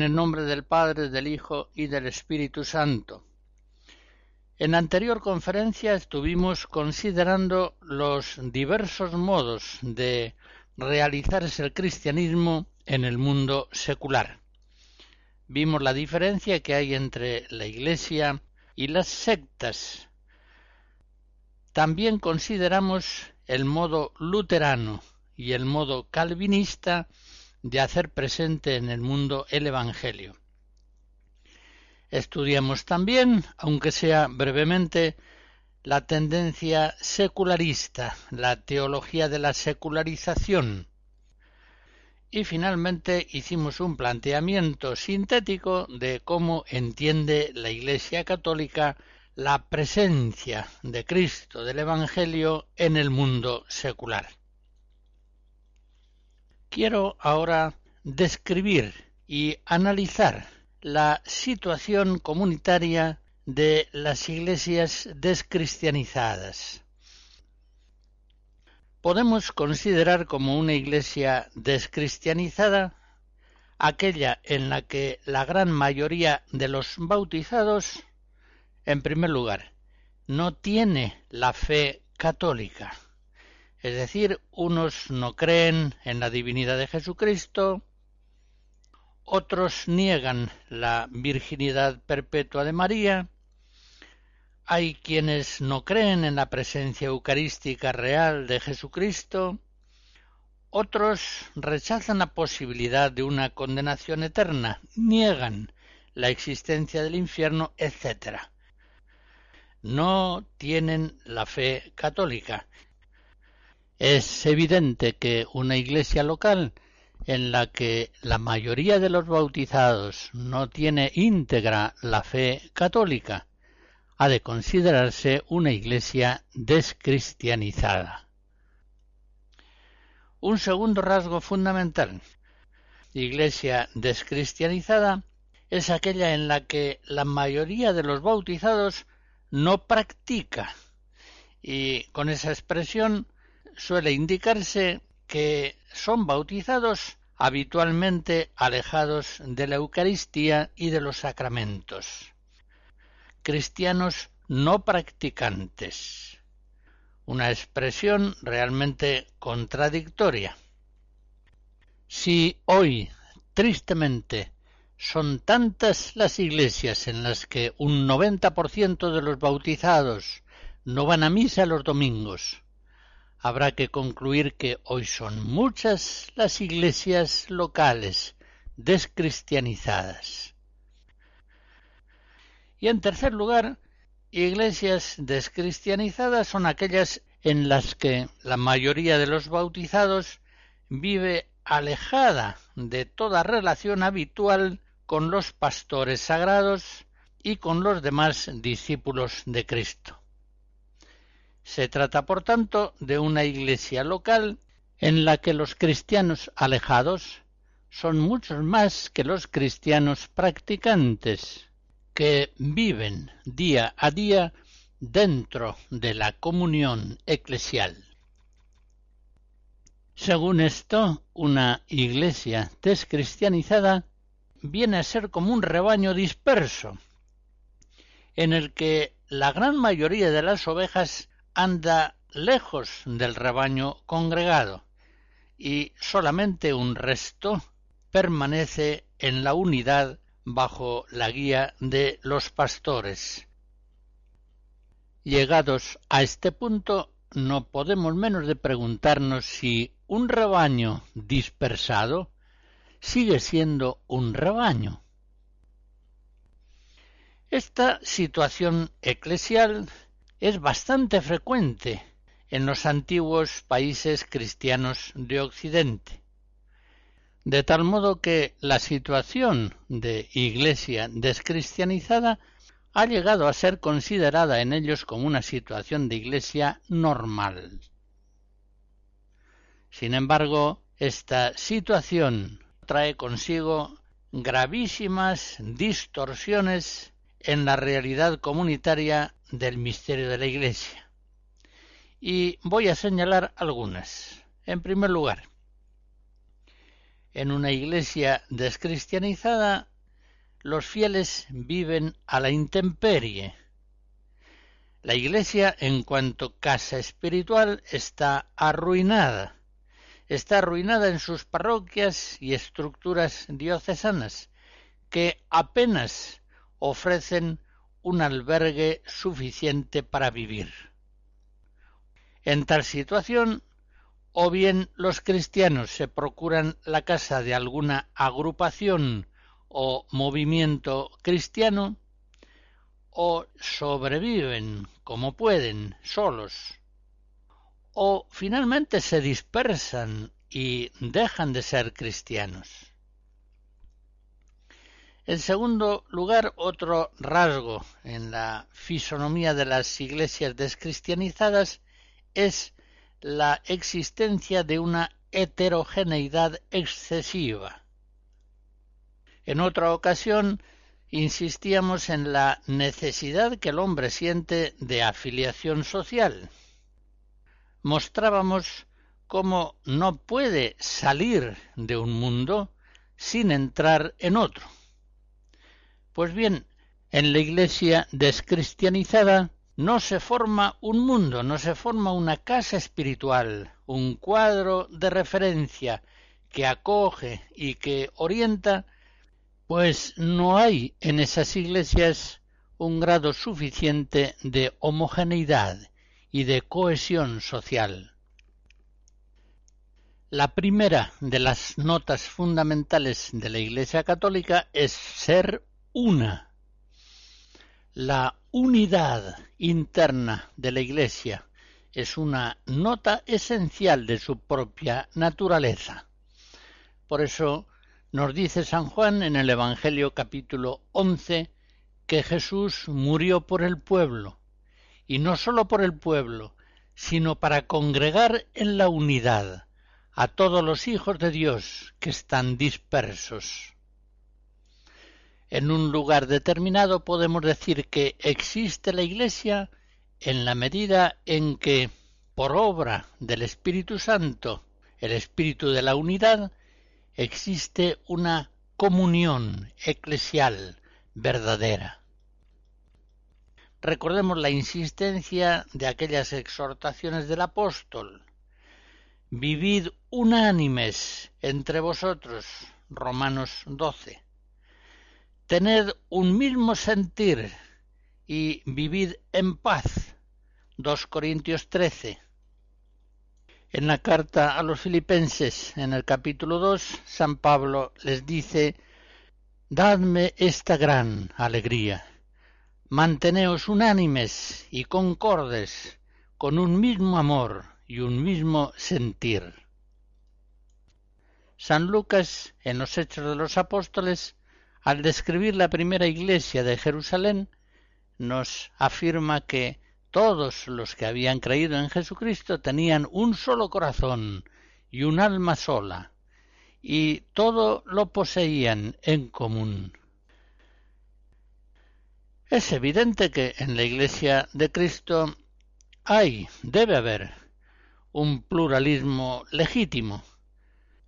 En el nombre del Padre, del Hijo y del Espíritu Santo. En la anterior conferencia estuvimos considerando los diversos modos de realizarse el cristianismo en el mundo secular. Vimos la diferencia que hay entre la Iglesia y las sectas. También consideramos el modo luterano y el modo calvinista de hacer presente en el mundo el Evangelio. Estudiamos también, aunque sea brevemente, la tendencia secularista, la teología de la secularización. Y finalmente hicimos un planteamiento sintético de cómo entiende la Iglesia Católica la presencia de Cristo del Evangelio en el mundo secular. Quiero ahora describir y analizar la situación comunitaria de las iglesias descristianizadas. Podemos considerar como una iglesia descristianizada aquella en la que la gran mayoría de los bautizados, en primer lugar, no tiene la fe católica. Es decir, unos no creen en la divinidad de Jesucristo, otros niegan la virginidad perpetua de María, hay quienes no creen en la presencia eucarística real de Jesucristo, otros rechazan la posibilidad de una condenación eterna, niegan la existencia del infierno, etc. No tienen la fe católica es evidente que una iglesia local en la que la mayoría de los bautizados no tiene íntegra la fe católica, ha de considerarse una iglesia descristianizada. Un segundo rasgo fundamental. Iglesia descristianizada es aquella en la que la mayoría de los bautizados no practica. Y con esa expresión suele indicarse que son bautizados habitualmente alejados de la Eucaristía y de los sacramentos. Cristianos no practicantes. Una expresión realmente contradictoria. Si hoy, tristemente, son tantas las iglesias en las que un 90% de los bautizados no van a misa los domingos, habrá que concluir que hoy son muchas las iglesias locales descristianizadas. Y en tercer lugar, iglesias descristianizadas son aquellas en las que la mayoría de los bautizados vive alejada de toda relación habitual con los pastores sagrados y con los demás discípulos de Cristo. Se trata, por tanto, de una iglesia local en la que los cristianos alejados son muchos más que los cristianos practicantes, que viven día a día dentro de la comunión eclesial. Según esto, una iglesia descristianizada viene a ser como un rebaño disperso, en el que la gran mayoría de las ovejas anda lejos del rebaño congregado y solamente un resto permanece en la unidad bajo la guía de los pastores. Llegados a este punto, no podemos menos de preguntarnos si un rebaño dispersado sigue siendo un rebaño. Esta situación eclesial es bastante frecuente en los antiguos países cristianos de Occidente, de tal modo que la situación de iglesia descristianizada ha llegado a ser considerada en ellos como una situación de iglesia normal. Sin embargo, esta situación trae consigo gravísimas distorsiones en la realidad comunitaria del misterio de la Iglesia. Y voy a señalar algunas. En primer lugar, en una iglesia descristianizada, los fieles viven a la intemperie. La iglesia, en cuanto casa espiritual, está arruinada. Está arruinada en sus parroquias y estructuras diocesanas, que apenas ofrecen un albergue suficiente para vivir. En tal situación, o bien los cristianos se procuran la casa de alguna agrupación o movimiento cristiano, o sobreviven como pueden, solos, o finalmente se dispersan y dejan de ser cristianos. En segundo lugar, otro rasgo en la fisonomía de las iglesias descristianizadas es la existencia de una heterogeneidad excesiva. En otra ocasión insistíamos en la necesidad que el hombre siente de afiliación social. Mostrábamos cómo no puede salir de un mundo sin entrar en otro. Pues bien, en la iglesia descristianizada no se forma un mundo, no se forma una casa espiritual, un cuadro de referencia que acoge y que orienta, pues no hay en esas iglesias un grado suficiente de homogeneidad y de cohesión social. La primera de las notas fundamentales de la Iglesia Católica es ser una. La unidad interna de la Iglesia es una nota esencial de su propia naturaleza. Por eso nos dice San Juan en el Evangelio capítulo 11 que Jesús murió por el pueblo, y no sólo por el pueblo, sino para congregar en la unidad a todos los hijos de Dios que están dispersos. En un lugar determinado podemos decir que existe la Iglesia en la medida en que, por obra del Espíritu Santo, el Espíritu de la unidad, existe una comunión eclesial verdadera. Recordemos la insistencia de aquellas exhortaciones del apóstol. Vivid unánimes entre vosotros, Romanos 12 tened un mismo sentir y vivid en paz. 2 Corintios 13. En la carta a los filipenses, en el capítulo 2, San Pablo les dice, Dadme esta gran alegría, manteneos unánimes y concordes, con un mismo amor y un mismo sentir. San Lucas, en los Hechos de los Apóstoles, al describir la primera iglesia de Jerusalén, nos afirma que todos los que habían creído en Jesucristo tenían un solo corazón y un alma sola, y todo lo poseían en común. Es evidente que en la Iglesia de Cristo hay, debe haber, un pluralismo legítimo,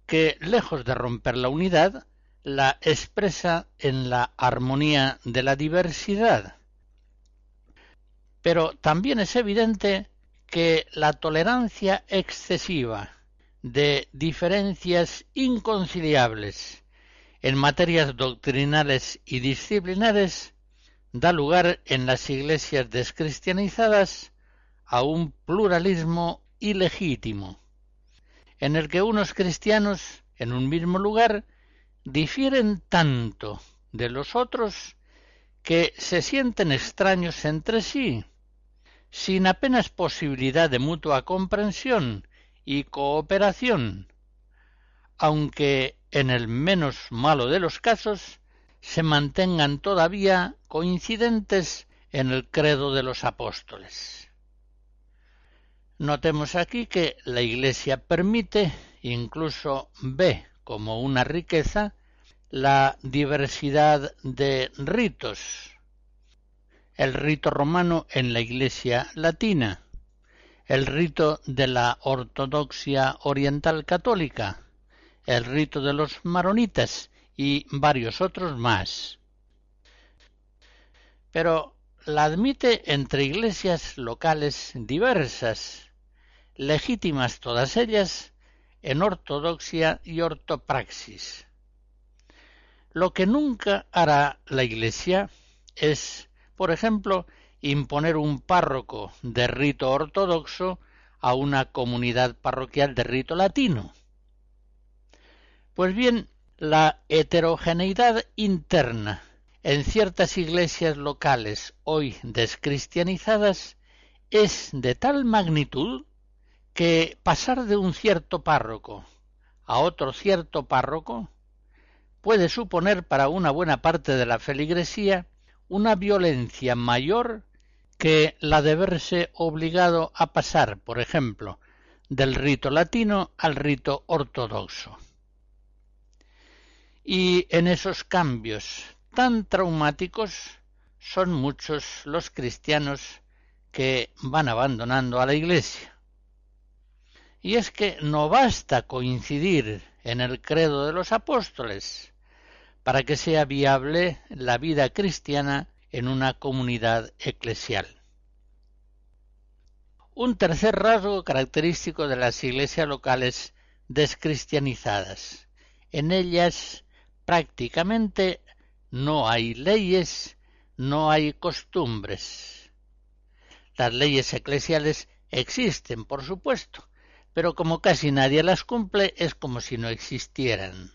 que, lejos de romper la unidad, la expresa en la armonía de la diversidad. Pero también es evidente que la tolerancia excesiva de diferencias inconciliables en materias doctrinales y disciplinares da lugar en las iglesias descristianizadas a un pluralismo ilegítimo, en el que unos cristianos en un mismo lugar difieren tanto de los otros que se sienten extraños entre sí sin apenas posibilidad de mutua comprensión y cooperación, aunque en el menos malo de los casos se mantengan todavía coincidentes en el credo de los apóstoles. Notemos aquí que la Iglesia permite, incluso ve como una riqueza, la diversidad de ritos, el rito romano en la Iglesia latina, el rito de la ortodoxia oriental católica, el rito de los maronitas y varios otros más. Pero la admite entre iglesias locales diversas, legítimas todas ellas, en ortodoxia y ortopraxis. Lo que nunca hará la Iglesia es por ejemplo, imponer un párroco de rito ortodoxo a una comunidad parroquial de rito latino. Pues bien, la heterogeneidad interna en ciertas iglesias locales hoy descristianizadas es de tal magnitud que pasar de un cierto párroco a otro cierto párroco puede suponer para una buena parte de la feligresía una violencia mayor que la de verse obligado a pasar, por ejemplo, del rito latino al rito ortodoxo. Y en esos cambios tan traumáticos son muchos los cristianos que van abandonando a la Iglesia. Y es que no basta coincidir en el credo de los apóstoles, para que sea viable la vida cristiana en una comunidad eclesial. Un tercer rasgo característico de las iglesias locales descristianizadas. En ellas prácticamente no hay leyes, no hay costumbres. Las leyes eclesiales existen, por supuesto, pero como casi nadie las cumple, es como si no existieran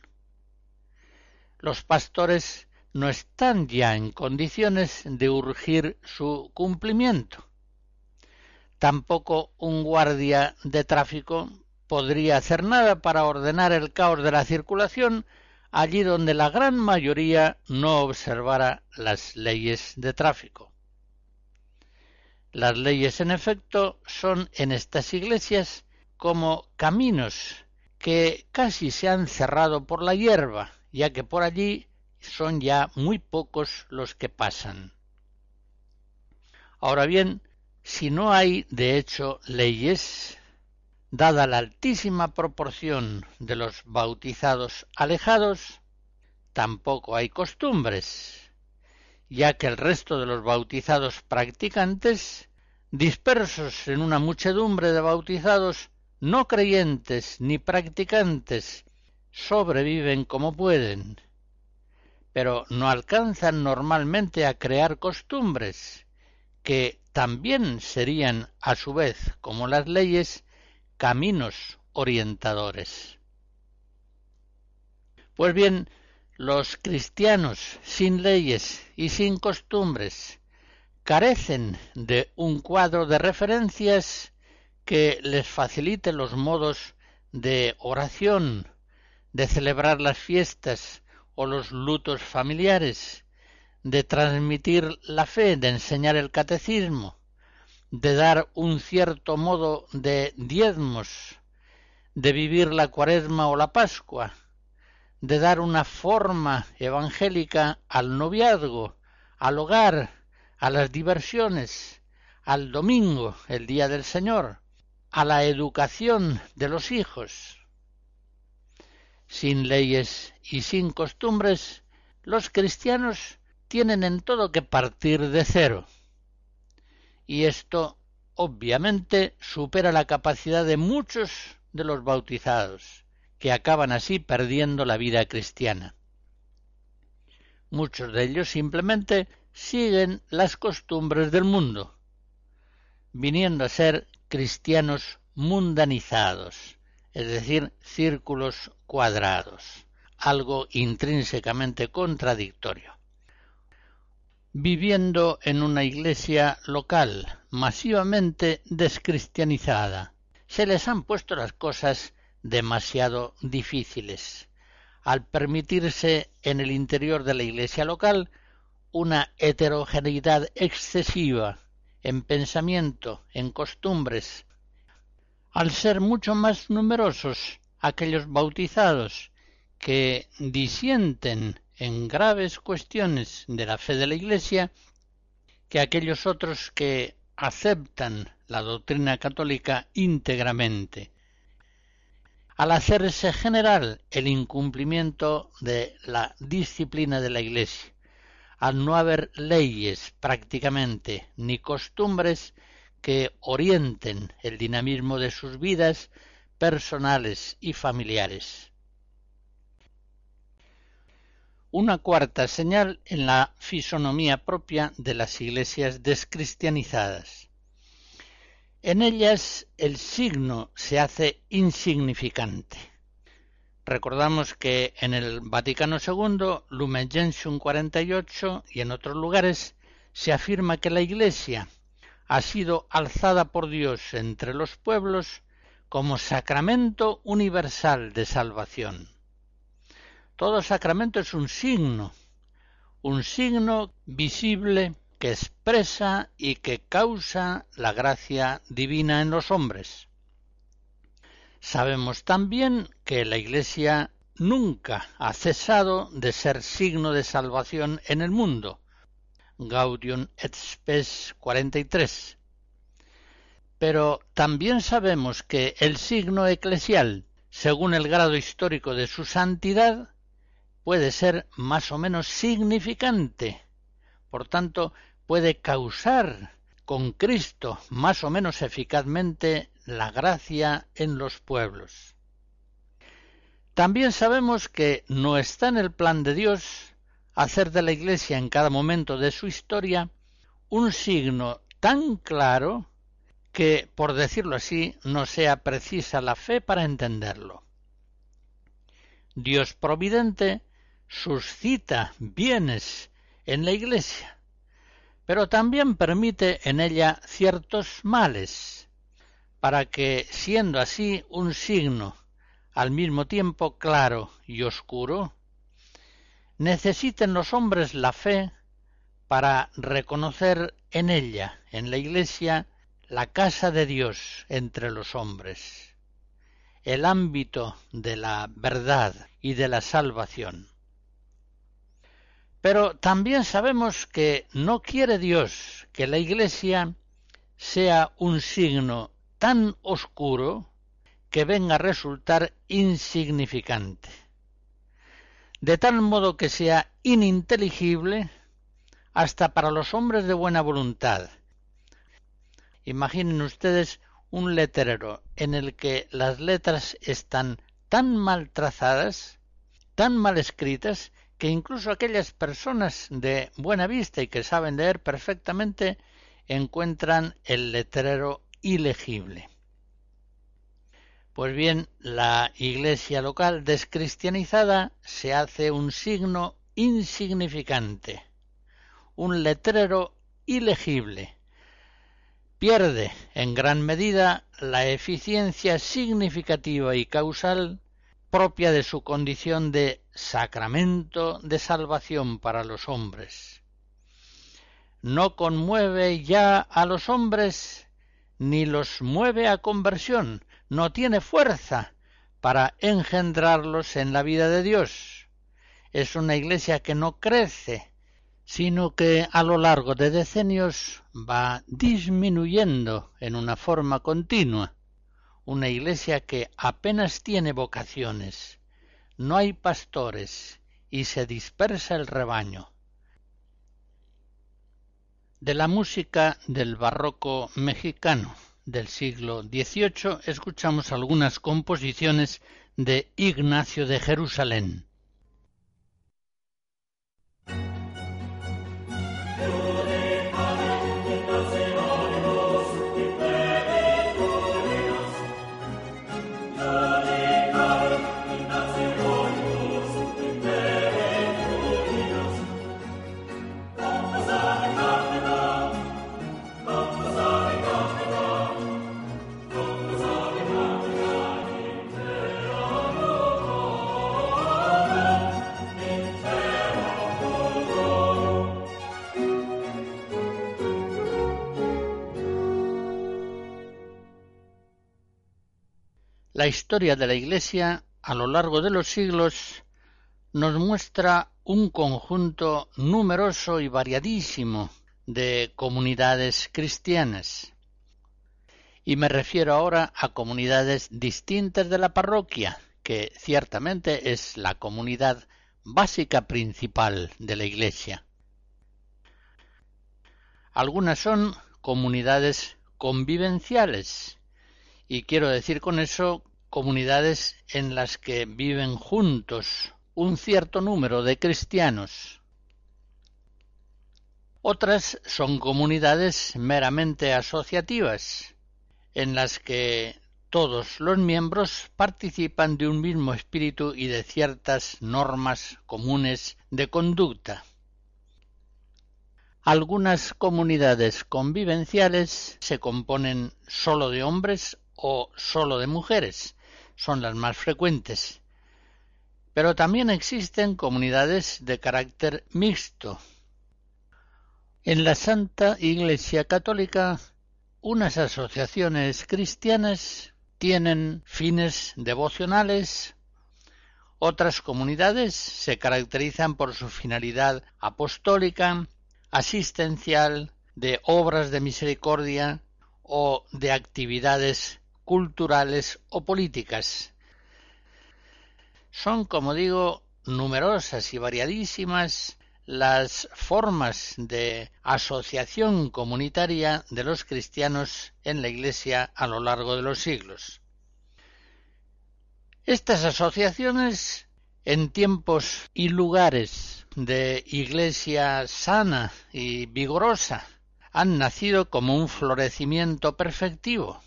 los pastores no están ya en condiciones de urgir su cumplimiento. Tampoco un guardia de tráfico podría hacer nada para ordenar el caos de la circulación allí donde la gran mayoría no observara las leyes de tráfico. Las leyes, en efecto, son en estas iglesias como caminos que casi se han cerrado por la hierba, ya que por allí son ya muy pocos los que pasan. Ahora bien, si no hay de hecho leyes, dada la altísima proporción de los bautizados alejados, tampoco hay costumbres, ya que el resto de los bautizados practicantes, dispersos en una muchedumbre de bautizados no creyentes ni practicantes sobreviven como pueden, pero no alcanzan normalmente a crear costumbres, que también serían, a su vez, como las leyes, caminos orientadores. Pues bien, los cristianos sin leyes y sin costumbres carecen de un cuadro de referencias que les facilite los modos de oración, de celebrar las fiestas o los lutos familiares, de transmitir la fe, de enseñar el catecismo, de dar un cierto modo de diezmos, de vivir la cuaresma o la pascua, de dar una forma evangélica al noviazgo, al hogar, a las diversiones, al domingo, el día del Señor, a la educación de los hijos. Sin leyes y sin costumbres, los cristianos tienen en todo que partir de cero. Y esto obviamente supera la capacidad de muchos de los bautizados, que acaban así perdiendo la vida cristiana. Muchos de ellos simplemente siguen las costumbres del mundo, viniendo a ser cristianos mundanizados, es decir, círculos cuadrados, algo intrínsecamente contradictorio. Viviendo en una iglesia local masivamente descristianizada, se les han puesto las cosas demasiado difíciles, al permitirse en el interior de la iglesia local una heterogeneidad excesiva en pensamiento, en costumbres, al ser mucho más numerosos aquellos bautizados que disienten en graves cuestiones de la fe de la Iglesia que aquellos otros que aceptan la doctrina católica íntegramente. Al hacerse general el incumplimiento de la disciplina de la Iglesia, al no haber leyes prácticamente ni costumbres que orienten el dinamismo de sus vidas personales y familiares. Una cuarta señal en la fisonomía propia de las iglesias descristianizadas. En ellas el signo se hace insignificante. Recordamos que en el Vaticano II, Lumen Gentium 48 y en otros lugares se afirma que la Iglesia ha sido alzada por Dios entre los pueblos como sacramento universal de salvación. Todo sacramento es un signo, un signo visible que expresa y que causa la gracia divina en los hombres. Sabemos también que la Iglesia nunca ha cesado de ser signo de salvación en el mundo. Gaudium et Spes 43. Pero también sabemos que el signo eclesial, según el grado histórico de su santidad, puede ser más o menos significante. Por tanto, puede causar con Cristo más o menos eficazmente la gracia en los pueblos. También sabemos que no está en el plan de Dios hacer de la Iglesia en cada momento de su historia un signo tan claro que, por decirlo así, no sea precisa la fe para entenderlo. Dios providente suscita bienes en la Iglesia, pero también permite en ella ciertos males, para que, siendo así un signo al mismo tiempo claro y oscuro, necesiten los hombres la fe para reconocer en ella, en la Iglesia, la casa de Dios entre los hombres, el ámbito de la verdad y de la salvación. Pero también sabemos que no quiere Dios que la Iglesia sea un signo tan oscuro que venga a resultar insignificante, de tal modo que sea ininteligible hasta para los hombres de buena voluntad. Imaginen ustedes un letrero en el que las letras están tan mal trazadas, tan mal escritas, que incluso aquellas personas de buena vista y que saben leer perfectamente encuentran el letrero ilegible. Pues bien, la iglesia local descristianizada se hace un signo insignificante, un letrero ilegible. Pierde en gran medida la eficiencia significativa y causal propia de su condición de sacramento de salvación para los hombres. No conmueve ya a los hombres ni los mueve a conversión, no tiene fuerza para engendrarlos en la vida de Dios. Es una iglesia que no crece, sino que a lo largo de decenios va disminuyendo en una forma continua, una iglesia que apenas tiene vocaciones, no hay pastores y se dispersa el rebaño. De la música del barroco mexicano del siglo XVIII escuchamos algunas composiciones de Ignacio de Jerusalén. La historia de la Iglesia a lo largo de los siglos nos muestra un conjunto numeroso y variadísimo de comunidades cristianas. Y me refiero ahora a comunidades distintas de la parroquia, que ciertamente es la comunidad básica principal de la Iglesia. Algunas son comunidades convivenciales, y quiero decir con eso comunidades en las que viven juntos un cierto número de cristianos. Otras son comunidades meramente asociativas, en las que todos los miembros participan de un mismo espíritu y de ciertas normas comunes de conducta. Algunas comunidades convivenciales se componen sólo de hombres o sólo de mujeres, son las más frecuentes. Pero también existen comunidades de carácter mixto. En la Santa Iglesia Católica, unas asociaciones cristianas tienen fines devocionales, otras comunidades se caracterizan por su finalidad apostólica, asistencial, de obras de misericordia o de actividades culturales o políticas. Son, como digo, numerosas y variadísimas las formas de asociación comunitaria de los cristianos en la Iglesia a lo largo de los siglos. Estas asociaciones, en tiempos y lugares de Iglesia sana y vigorosa, han nacido como un florecimiento perfectivo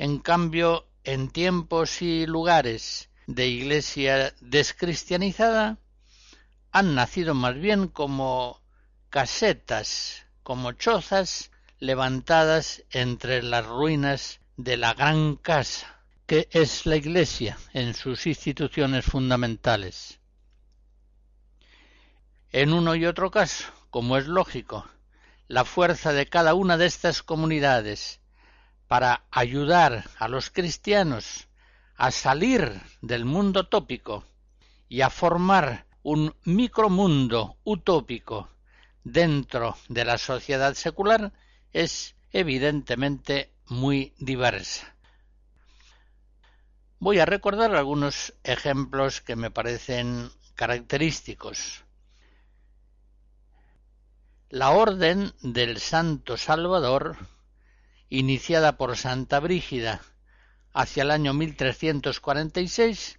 en cambio, en tiempos y lugares de iglesia descristianizada, han nacido más bien como casetas, como chozas levantadas entre las ruinas de la gran casa, que es la Iglesia en sus instituciones fundamentales. En uno y otro caso, como es lógico, la fuerza de cada una de estas comunidades para ayudar a los cristianos a salir del mundo tópico y a formar un micromundo utópico dentro de la sociedad secular es evidentemente muy diversa. Voy a recordar algunos ejemplos que me parecen característicos. La Orden del Santo Salvador iniciada por Santa Brígida hacia el año 1346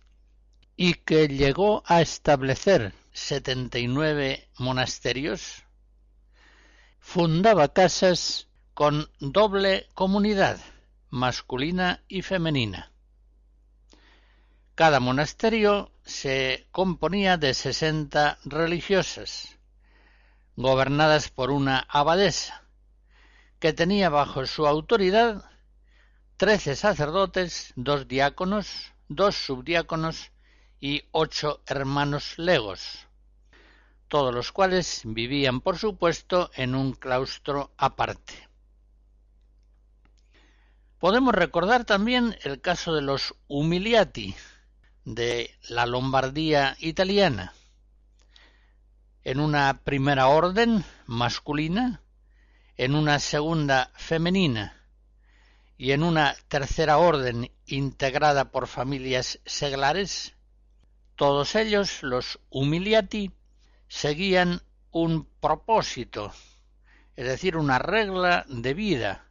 y que llegó a establecer 79 monasterios, fundaba casas con doble comunidad, masculina y femenina. Cada monasterio se componía de sesenta religiosas, gobernadas por una abadesa, que tenía bajo su autoridad trece sacerdotes, dos diáconos, dos subdiáconos y ocho hermanos legos, todos los cuales vivían, por supuesto, en un claustro aparte. Podemos recordar también el caso de los humiliati de la Lombardía italiana. En una primera orden masculina en una segunda femenina y en una tercera orden integrada por familias seglares, todos ellos, los humiliati, seguían un propósito, es decir, una regla de vida,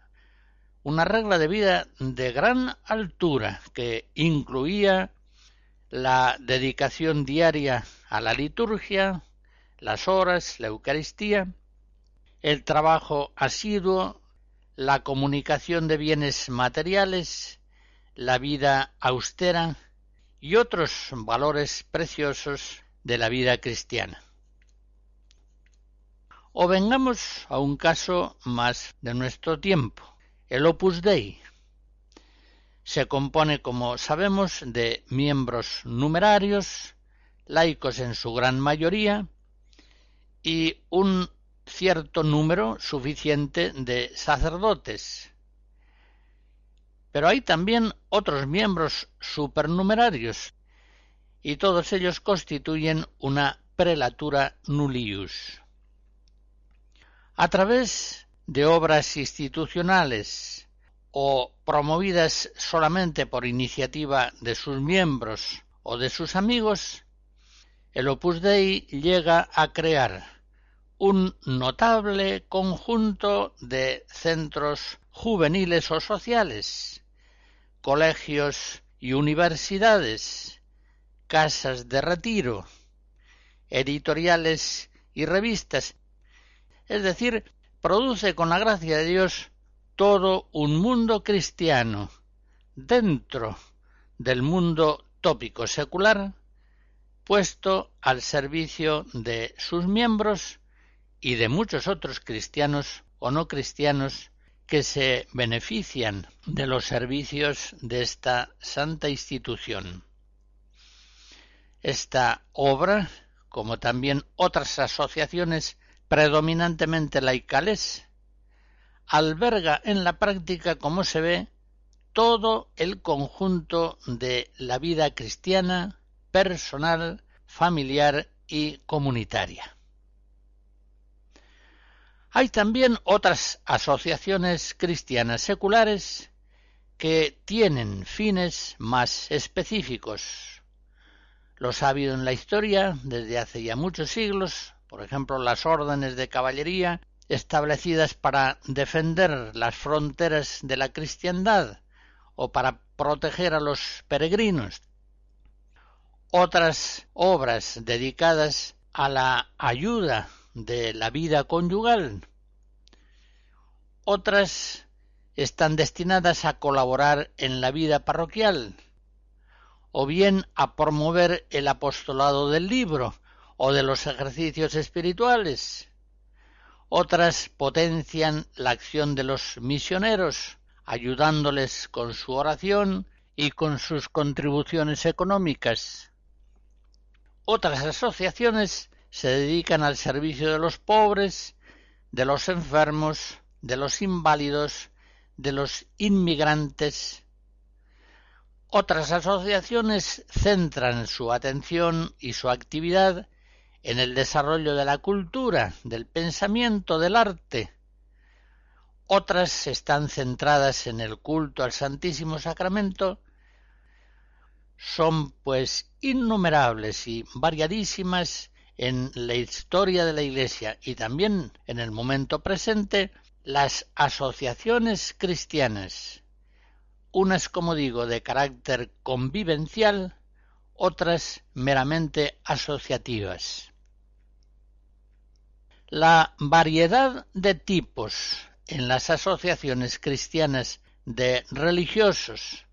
una regla de vida de gran altura que incluía la dedicación diaria a la liturgia, las horas, la Eucaristía, el trabajo asiduo, la comunicación de bienes materiales, la vida austera y otros valores preciosos de la vida cristiana. O vengamos a un caso más de nuestro tiempo, el Opus Dei. Se compone, como sabemos, de miembros numerarios, laicos en su gran mayoría, y un cierto número suficiente de sacerdotes. Pero hay también otros miembros supernumerarios, y todos ellos constituyen una prelatura nullius a través de obras institucionales o promovidas solamente por iniciativa de sus miembros o de sus amigos, el Opus Dei llega a crear un notable conjunto de centros juveniles o sociales, colegios y universidades, casas de retiro, editoriales y revistas. Es decir, produce con la gracia de Dios todo un mundo cristiano dentro del mundo tópico secular puesto al servicio de sus miembros y de muchos otros cristianos o no cristianos que se benefician de los servicios de esta santa institución. Esta obra, como también otras asociaciones predominantemente laicales, alberga en la práctica, como se ve, todo el conjunto de la vida cristiana, personal, familiar y comunitaria. Hay también otras asociaciones cristianas seculares que tienen fines más específicos. Los ha habido en la historia desde hace ya muchos siglos, por ejemplo, las órdenes de caballería establecidas para defender las fronteras de la cristiandad o para proteger a los peregrinos. Otras obras dedicadas a la ayuda de la vida conyugal. Otras están destinadas a colaborar en la vida parroquial o bien a promover el apostolado del libro o de los ejercicios espirituales. Otras potencian la acción de los misioneros, ayudándoles con su oración y con sus contribuciones económicas. Otras asociaciones se dedican al servicio de los pobres, de los enfermos, de los inválidos, de los inmigrantes. Otras asociaciones centran su atención y su actividad en el desarrollo de la cultura, del pensamiento, del arte. Otras están centradas en el culto al Santísimo Sacramento. Son pues innumerables y variadísimas en la historia de la Iglesia y también en el momento presente las asociaciones cristianas, unas, como digo, de carácter convivencial, otras meramente asociativas. La variedad de tipos en las asociaciones cristianas de religiosos,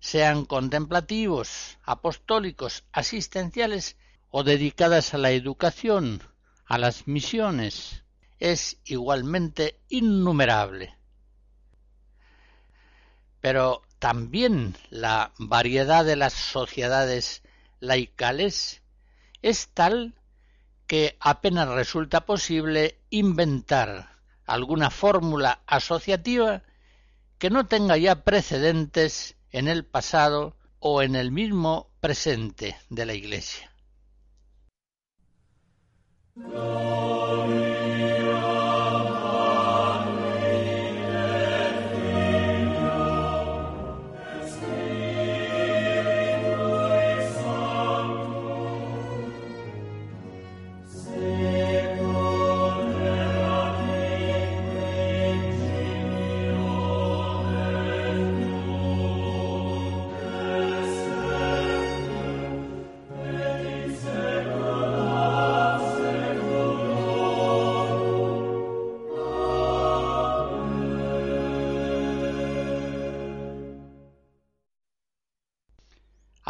sean contemplativos, apostólicos, asistenciales o dedicadas a la educación, a las misiones, es igualmente innumerable. Pero también la variedad de las sociedades laicales es tal que apenas resulta posible inventar alguna fórmula asociativa que no tenga ya precedentes en el pasado o en el mismo presente de la Iglesia. Glory.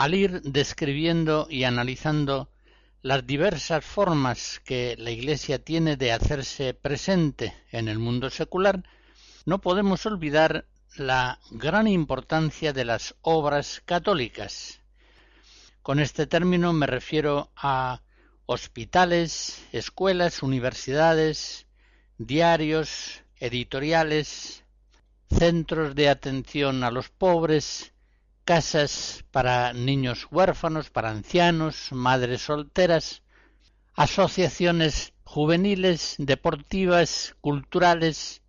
Al ir describiendo y analizando las diversas formas que la Iglesia tiene de hacerse presente en el mundo secular, no podemos olvidar la gran importancia de las obras católicas. Con este término me refiero a hospitales, escuelas, universidades, diarios, editoriales, centros de atención a los pobres, casas para niños huérfanos, para ancianos, madres solteras, asociaciones juveniles, deportivas, culturales.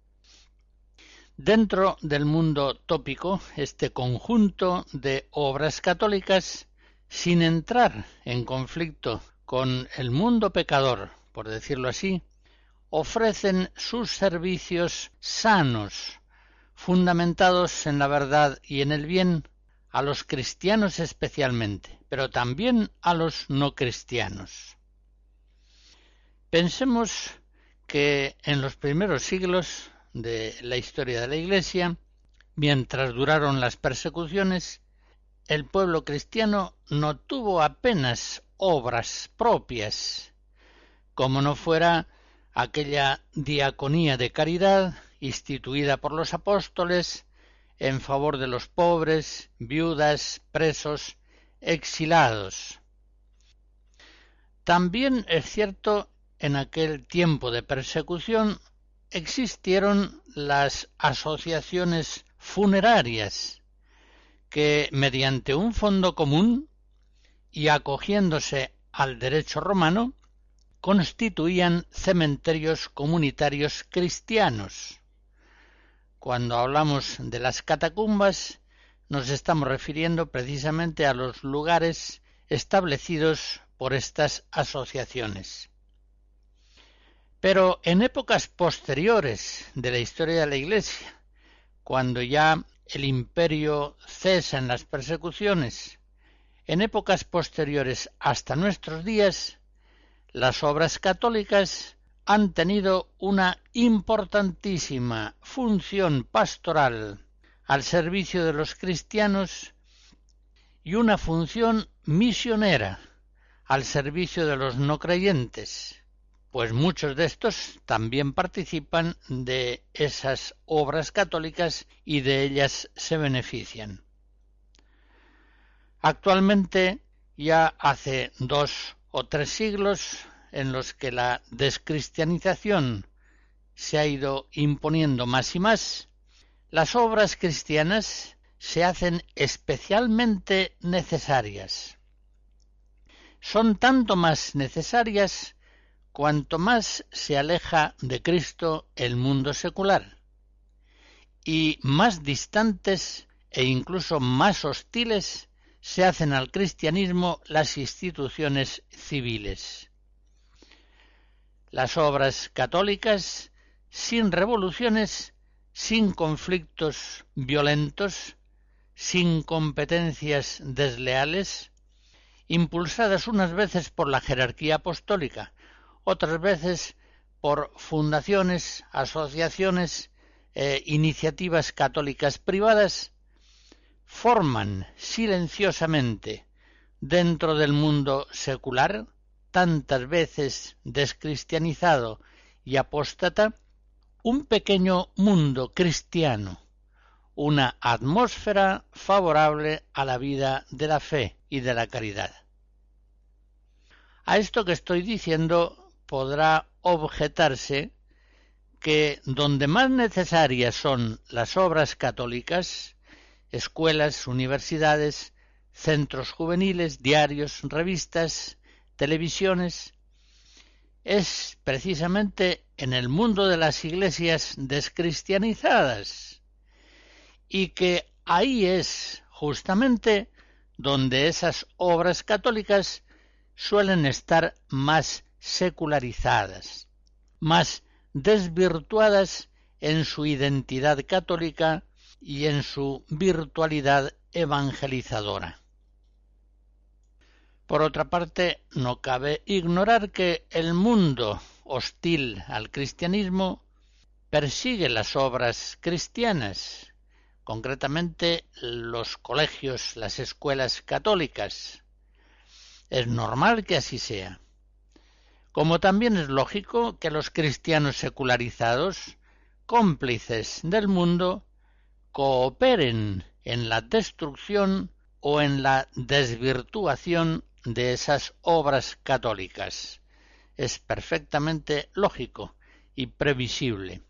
Dentro del mundo tópico, este conjunto de obras católicas, sin entrar en conflicto con el mundo pecador, por decirlo así, ofrecen sus servicios sanos, fundamentados en la verdad y en el bien, a los cristianos especialmente, pero también a los no cristianos. Pensemos que en los primeros siglos de la historia de la Iglesia, mientras duraron las persecuciones, el pueblo cristiano no tuvo apenas obras propias, como no fuera aquella diaconía de caridad instituida por los apóstoles en favor de los pobres, viudas, presos, exilados. También es cierto, en aquel tiempo de persecución existieron las asociaciones funerarias que, mediante un fondo común y acogiéndose al derecho romano, constituían cementerios comunitarios cristianos. Cuando hablamos de las catacumbas, nos estamos refiriendo precisamente a los lugares establecidos por estas asociaciones. Pero en épocas posteriores de la historia de la Iglesia, cuando ya el imperio cesa en las persecuciones, en épocas posteriores hasta nuestros días, las obras católicas han tenido una importantísima función pastoral al servicio de los cristianos y una función misionera al servicio de los no creyentes, pues muchos de estos también participan de esas obras católicas y de ellas se benefician. Actualmente ya hace dos o tres siglos en los que la descristianización se ha ido imponiendo más y más, las obras cristianas se hacen especialmente necesarias. Son tanto más necesarias cuanto más se aleja de Cristo el mundo secular, y más distantes e incluso más hostiles se hacen al cristianismo las instituciones civiles las obras católicas sin revoluciones, sin conflictos violentos, sin competencias desleales, impulsadas unas veces por la jerarquía apostólica, otras veces por fundaciones, asociaciones, e iniciativas católicas privadas, forman silenciosamente dentro del mundo secular tantas veces descristianizado y apóstata, un pequeño mundo cristiano, una atmósfera favorable a la vida de la fe y de la caridad. A esto que estoy diciendo podrá objetarse que donde más necesarias son las obras católicas, escuelas, universidades, centros juveniles, diarios, revistas, televisiones es precisamente en el mundo de las iglesias descristianizadas y que ahí es justamente donde esas obras católicas suelen estar más secularizadas, más desvirtuadas en su identidad católica y en su virtualidad evangelizadora. Por otra parte, no cabe ignorar que el mundo hostil al cristianismo persigue las obras cristianas, concretamente los colegios, las escuelas católicas. Es normal que así sea. Como también es lógico que los cristianos secularizados, cómplices del mundo, cooperen en la destrucción o en la desvirtuación de esas obras católicas. Es perfectamente lógico y previsible.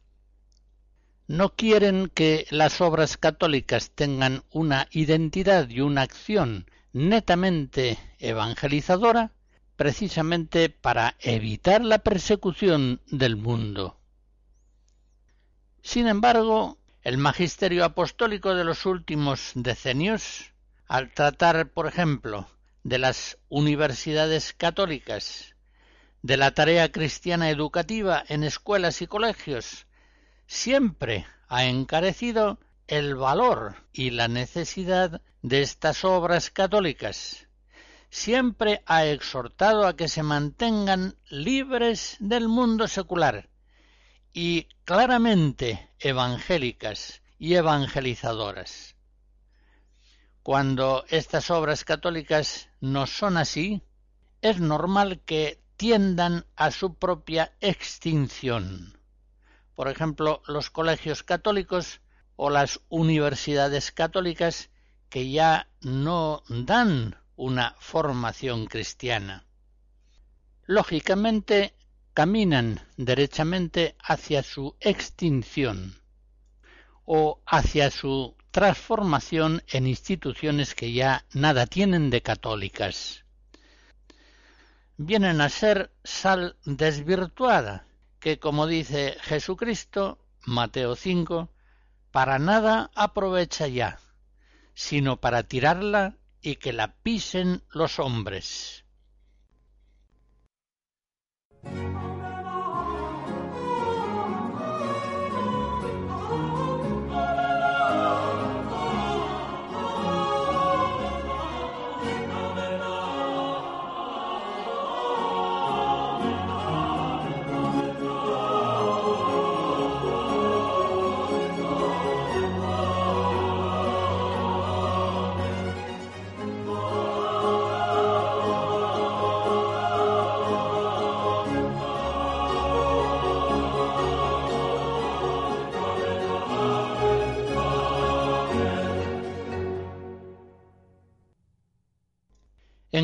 No quieren que las obras católicas tengan una identidad y una acción netamente evangelizadora, precisamente para evitar la persecución del mundo. Sin embargo, el magisterio apostólico de los últimos decenios, al tratar, por ejemplo, de las universidades católicas, de la tarea cristiana educativa en escuelas y colegios, siempre ha encarecido el valor y la necesidad de estas obras católicas. Siempre ha exhortado a que se mantengan libres del mundo secular y claramente evangélicas y evangelizadoras. Cuando estas obras católicas no son así, es normal que tiendan a su propia extinción. Por ejemplo, los colegios católicos o las universidades católicas que ya no dan una formación cristiana. Lógicamente, caminan derechamente hacia su extinción o hacia su transformación en instituciones que ya nada tienen de católicas. Vienen a ser sal desvirtuada, que como dice Jesucristo, Mateo 5, para nada aprovecha ya, sino para tirarla y que la pisen los hombres.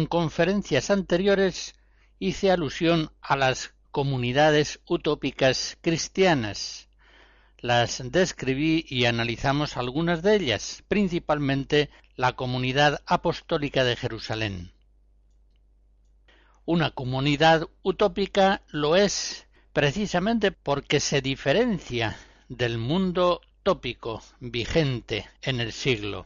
Conferencias anteriores hice alusión a las comunidades utópicas cristianas. Las describí y analizamos algunas de ellas, principalmente la comunidad apostólica de Jerusalén. Una comunidad utópica lo es precisamente porque se diferencia del mundo tópico vigente en el siglo.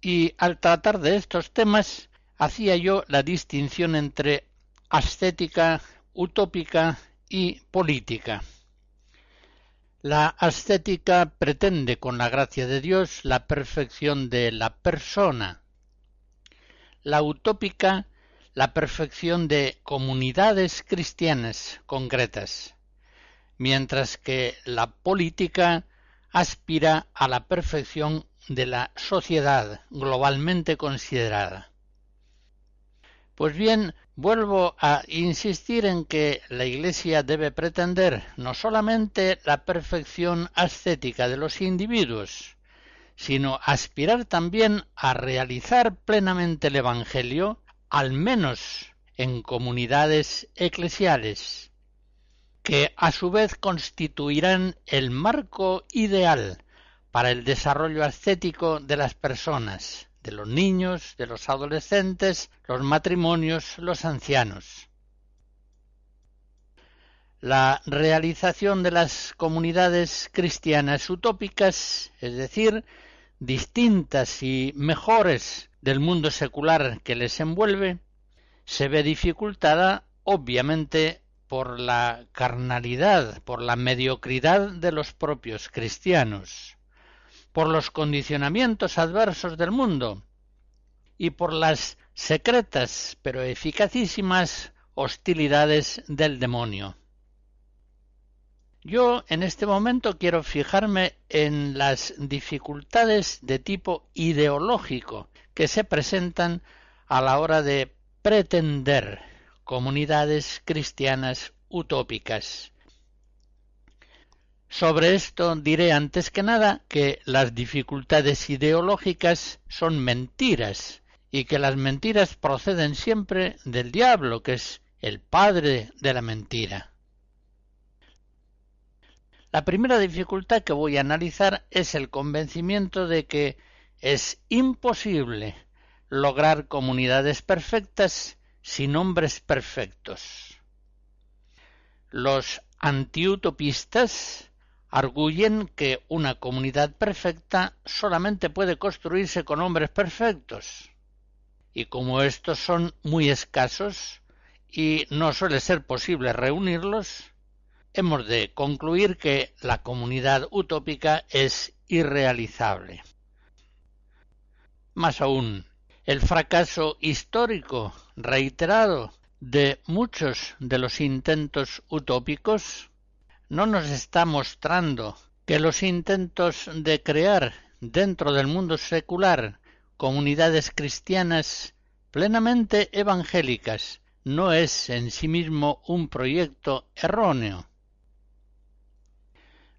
Y al tratar de estos temas hacía yo la distinción entre ascética, utópica y política. La ascética pretende con la gracia de Dios la perfección de la persona. La utópica la perfección de comunidades cristianas concretas, mientras que la política aspira a la perfección de la sociedad globalmente considerada. Pues bien, vuelvo a insistir en que la Iglesia debe pretender no solamente la perfección ascética de los individuos, sino aspirar también a realizar plenamente el Evangelio, al menos en comunidades eclesiales, que a su vez constituirán el marco ideal para el desarrollo ascético de las personas, de los niños, de los adolescentes, los matrimonios, los ancianos. La realización de las comunidades cristianas utópicas, es decir, distintas y mejores del mundo secular que les envuelve, se ve dificultada obviamente por la carnalidad, por la mediocridad de los propios cristianos por los condicionamientos adversos del mundo y por las secretas pero eficacísimas hostilidades del demonio. Yo en este momento quiero fijarme en las dificultades de tipo ideológico que se presentan a la hora de pretender comunidades cristianas utópicas. Sobre esto diré antes que nada que las dificultades ideológicas son mentiras y que las mentiras proceden siempre del diablo, que es el padre de la mentira. La primera dificultad que voy a analizar es el convencimiento de que es imposible lograr comunidades perfectas sin hombres perfectos. Los antiutopistas arguyen que una comunidad perfecta solamente puede construirse con hombres perfectos. Y como estos son muy escasos y no suele ser posible reunirlos, hemos de concluir que la comunidad utópica es irrealizable. Más aún, el fracaso histórico reiterado de muchos de los intentos utópicos no nos está mostrando que los intentos de crear dentro del mundo secular comunidades cristianas plenamente evangélicas no es en sí mismo un proyecto erróneo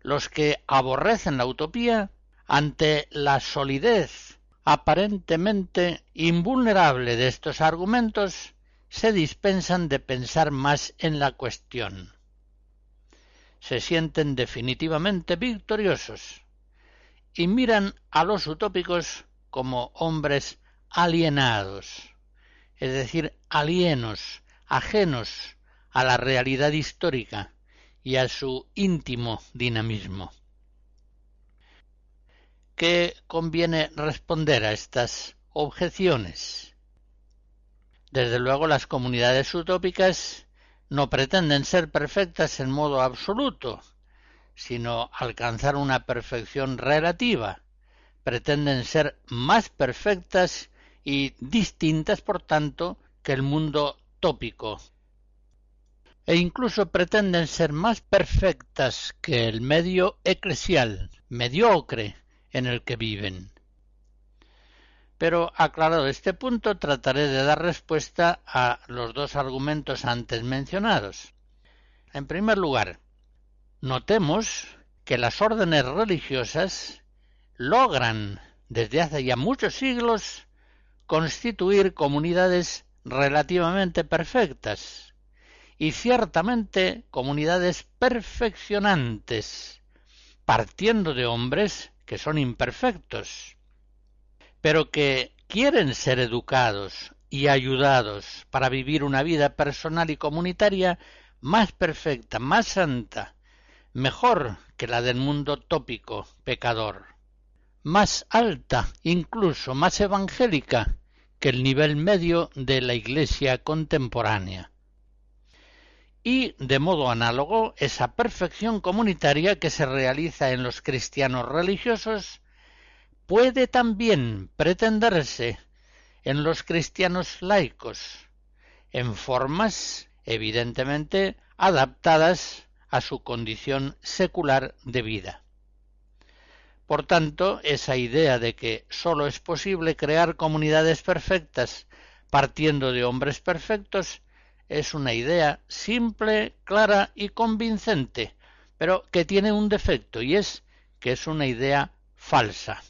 los que aborrecen la utopía ante la solidez aparentemente invulnerable de estos argumentos se dispensan de pensar más en la cuestión. Se sienten definitivamente victoriosos y miran a los utópicos como hombres alienados, es decir, alienos, ajenos a la realidad histórica, y a su íntimo dinamismo. ¿Qué conviene responder a estas objeciones? Desde luego las comunidades utópicas no pretenden ser perfectas en modo absoluto, sino alcanzar una perfección relativa. Pretenden ser más perfectas y distintas, por tanto, que el mundo tópico e incluso pretenden ser más perfectas que el medio eclesial, mediocre, en el que viven. Pero aclarado este punto, trataré de dar respuesta a los dos argumentos antes mencionados. En primer lugar, notemos que las órdenes religiosas logran desde hace ya muchos siglos constituir comunidades relativamente perfectas, y ciertamente comunidades perfeccionantes, partiendo de hombres que son imperfectos, pero que quieren ser educados y ayudados para vivir una vida personal y comunitaria más perfecta, más santa, mejor que la del mundo tópico pecador, más alta, incluso más evangélica que el nivel medio de la Iglesia contemporánea. Y, de modo análogo, esa perfección comunitaria que se realiza en los cristianos religiosos puede también pretenderse en los cristianos laicos, en formas evidentemente adaptadas a su condición secular de vida. Por tanto, esa idea de que sólo es posible crear comunidades perfectas partiendo de hombres perfectos es una idea simple, clara y convincente, pero que tiene un defecto y es que es una idea falsa.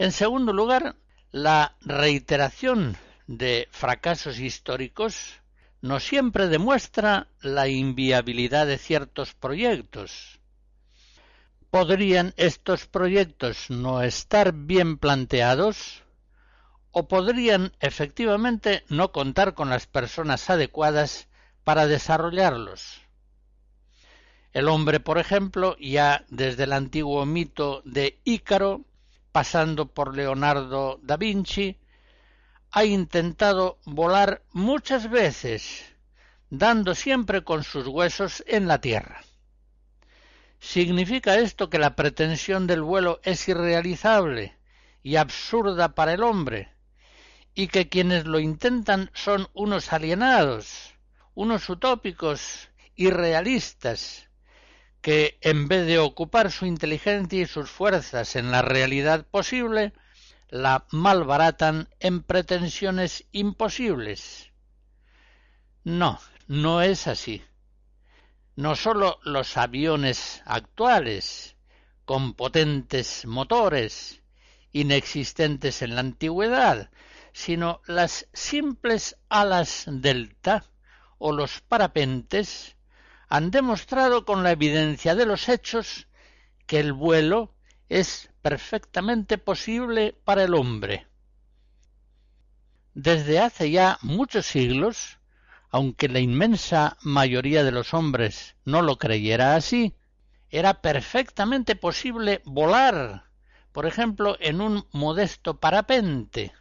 En segundo lugar, la reiteración de fracasos históricos no siempre demuestra la inviabilidad de ciertos proyectos. ¿Podrían estos proyectos no estar bien planteados? o podrían efectivamente no contar con las personas adecuadas para desarrollarlos. El hombre, por ejemplo, ya desde el antiguo mito de Ícaro, pasando por Leonardo da Vinci, ha intentado volar muchas veces, dando siempre con sus huesos en la tierra. ¿Significa esto que la pretensión del vuelo es irrealizable y absurda para el hombre? y que quienes lo intentan son unos alienados, unos utópicos irrealistas, que en vez de ocupar su inteligencia y sus fuerzas en la realidad posible, la malbaratan en pretensiones imposibles. No, no es así. No sólo los aviones actuales, con potentes motores, inexistentes en la antigüedad, sino las simples alas delta o los parapentes han demostrado con la evidencia de los hechos que el vuelo es perfectamente posible para el hombre. Desde hace ya muchos siglos, aunque la inmensa mayoría de los hombres no lo creyera así, era perfectamente posible volar, por ejemplo, en un modesto parapente.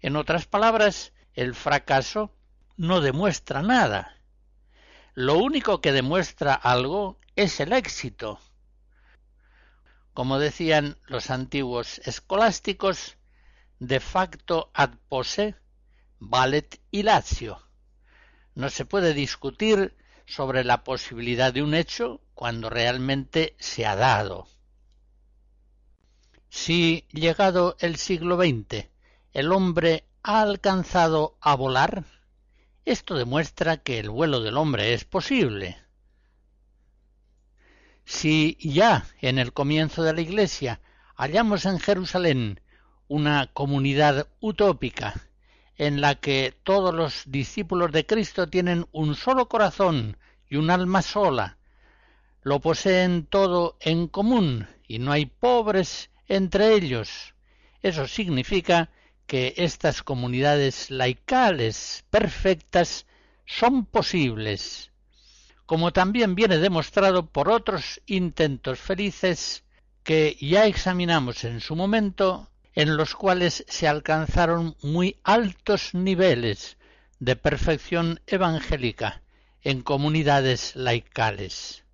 En otras palabras, el fracaso no demuestra nada. Lo único que demuestra algo es el éxito. Como decían los antiguos escolásticos, de facto ad posse valet ilatio. No se puede discutir sobre la posibilidad de un hecho cuando realmente se ha dado. Si, llegado el siglo XX, el hombre ha alcanzado a volar, esto demuestra que el vuelo del hombre es posible. Si ya en el comienzo de la Iglesia hallamos en Jerusalén una comunidad utópica en la que todos los discípulos de Cristo tienen un solo corazón y un alma sola, lo poseen todo en común y no hay pobres entre ellos. Eso significa que estas comunidades laicales perfectas son posibles, como también viene demostrado por otros intentos felices que ya examinamos en su momento, en los cuales se alcanzaron muy altos niveles de perfección evangélica en comunidades laicales.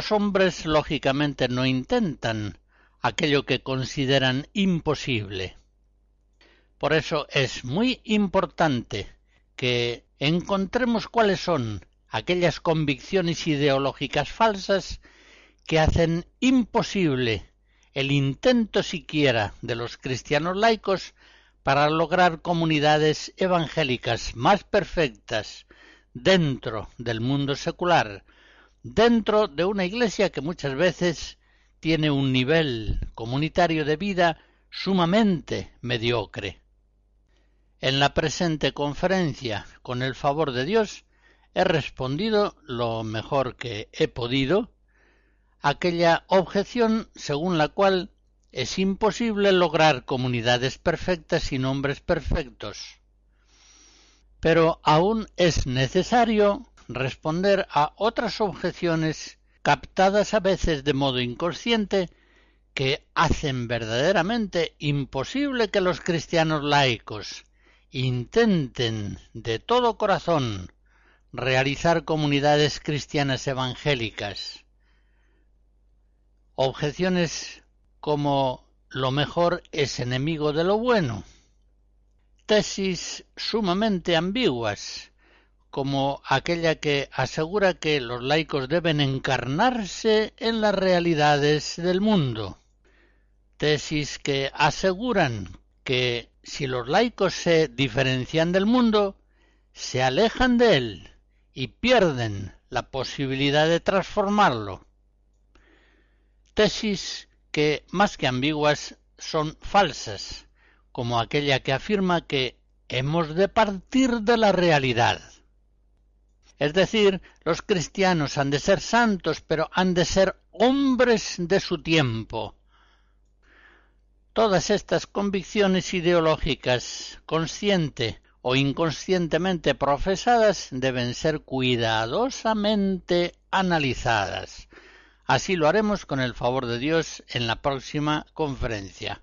Los hombres lógicamente no intentan aquello que consideran imposible. Por eso es muy importante que encontremos cuáles son aquellas convicciones ideológicas falsas que hacen imposible el intento siquiera de los cristianos laicos para lograr comunidades evangélicas más perfectas dentro del mundo secular, dentro de una iglesia que muchas veces tiene un nivel comunitario de vida sumamente mediocre. En la presente conferencia, con el favor de Dios, he respondido lo mejor que he podido aquella objeción según la cual es imposible lograr comunidades perfectas sin hombres perfectos. Pero aún es necesario responder a otras objeciones captadas a veces de modo inconsciente que hacen verdaderamente imposible que los cristianos laicos intenten de todo corazón realizar comunidades cristianas evangélicas. Objeciones como lo mejor es enemigo de lo bueno. Tesis sumamente ambiguas, como aquella que asegura que los laicos deben encarnarse en las realidades del mundo. Tesis que aseguran que si los laicos se diferencian del mundo, se alejan de él y pierden la posibilidad de transformarlo. Tesis que, más que ambiguas, son falsas, como aquella que afirma que hemos de partir de la realidad. Es decir, los cristianos han de ser santos, pero han de ser hombres de su tiempo. Todas estas convicciones ideológicas, consciente o inconscientemente profesadas, deben ser cuidadosamente analizadas. Así lo haremos con el favor de Dios en la próxima conferencia.